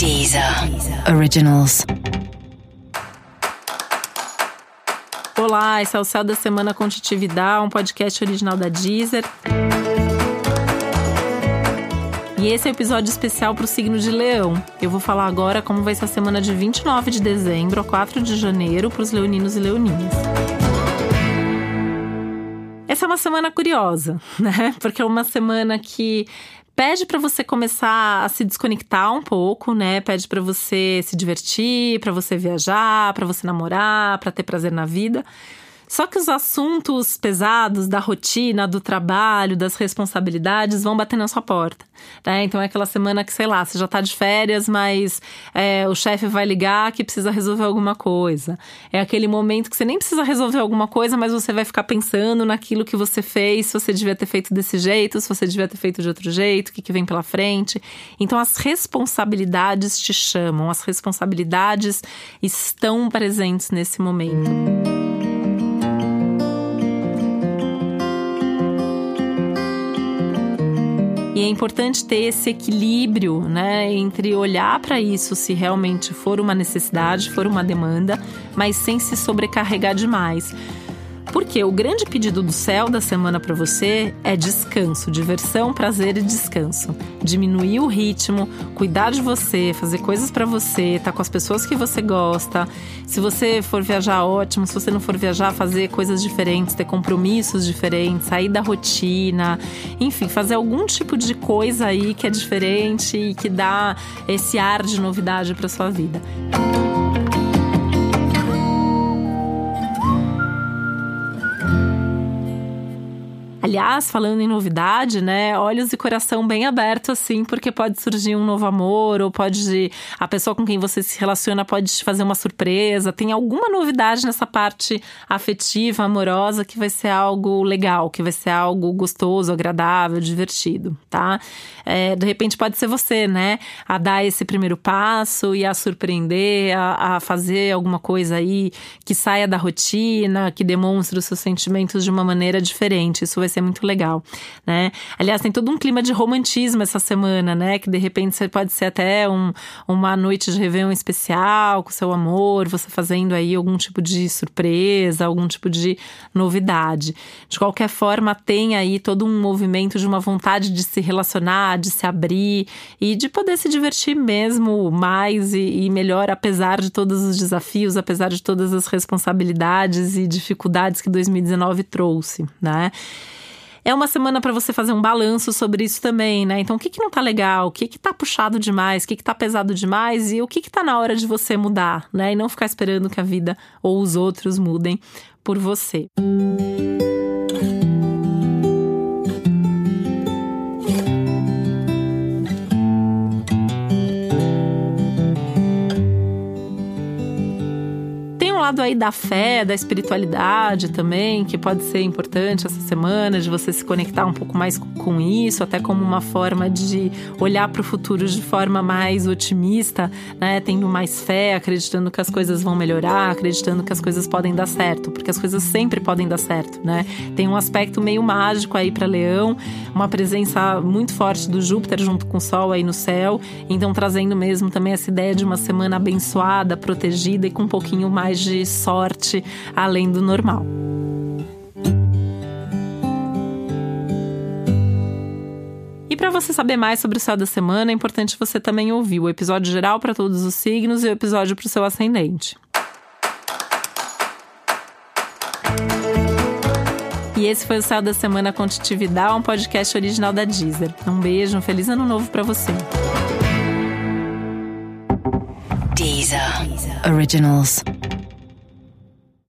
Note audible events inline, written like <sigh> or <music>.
Deezer Originals. Olá, esse é o Céu da Semana com Titividade, um podcast original da Deezer. E esse é o um episódio especial para o signo de Leão. Eu vou falar agora como vai ser a semana de 29 de dezembro a 4 de janeiro para os leoninos e leoninas. Essa é uma semana curiosa, <laughs> né? Porque é uma semana que pede para você começar a se desconectar um pouco, né? Pede para você se divertir, para você viajar, para você namorar, para ter prazer na vida. Só que os assuntos pesados da rotina, do trabalho, das responsabilidades vão bater na sua porta. Né? Então é aquela semana que, sei lá, você já está de férias, mas é, o chefe vai ligar que precisa resolver alguma coisa. É aquele momento que você nem precisa resolver alguma coisa, mas você vai ficar pensando naquilo que você fez, se você devia ter feito desse jeito, se você devia ter feito de outro jeito, o que, que vem pela frente. Então as responsabilidades te chamam, as responsabilidades estão presentes nesse momento. E é importante ter esse equilíbrio, né, entre olhar para isso se realmente for uma necessidade, for uma demanda, mas sem se sobrecarregar demais. Porque o grande pedido do céu da semana para você é descanso, diversão, prazer e descanso. Diminuir o ritmo, cuidar de você, fazer coisas para você, estar tá com as pessoas que você gosta. Se você for viajar, ótimo. Se você não for viajar, fazer coisas diferentes, ter compromissos diferentes, sair da rotina, enfim, fazer algum tipo de coisa aí que é diferente e que dá esse ar de novidade para sua vida. Aliás, falando em novidade, né? Olhos e coração bem aberto, assim, porque pode surgir um novo amor, ou pode. A pessoa com quem você se relaciona pode te fazer uma surpresa. Tem alguma novidade nessa parte afetiva, amorosa, que vai ser algo legal, que vai ser algo gostoso, agradável, divertido, tá? É, de repente pode ser você, né? A dar esse primeiro passo e a surpreender, a, a fazer alguma coisa aí que saia da rotina, que demonstre os seus sentimentos de uma maneira diferente. Isso vai ser muito legal, né? Aliás, tem todo um clima de romantismo essa semana, né? Que de repente você pode ser até um, uma noite de Réveillon especial com seu amor, você fazendo aí algum tipo de surpresa, algum tipo de novidade. De qualquer forma, tem aí todo um movimento de uma vontade de se relacionar, de se abrir e de poder se divertir mesmo mais e, e melhor, apesar de todos os desafios, apesar de todas as responsabilidades e dificuldades que 2019 trouxe, né? É uma semana para você fazer um balanço sobre isso também, né? Então, o que, que não tá legal? O que, que tá puxado demais? O que, que tá pesado demais? E o que, que tá na hora de você mudar, né? E não ficar esperando que a vida ou os outros mudem por você. Música lado aí da fé, da espiritualidade também, que pode ser importante essa semana, de você se conectar um pouco mais com isso, até como uma forma de olhar para o futuro de forma mais otimista, né? Tendo mais fé, acreditando que as coisas vão melhorar, acreditando que as coisas podem dar certo, porque as coisas sempre podem dar certo, né? Tem um aspecto meio mágico aí para Leão, uma presença muito forte do Júpiter junto com o Sol aí no céu, então trazendo mesmo também essa ideia de uma semana abençoada, protegida e com um pouquinho mais de sorte além do normal. E para você saber mais sobre o céu da semana, é importante você também ouvir o episódio geral para todos os signos e o episódio para o seu ascendente. E esse foi o Céu da Semana com Titividade, um podcast original da Deezer. Um beijo, um feliz ano novo para você. Deezer. Deezer. Originals.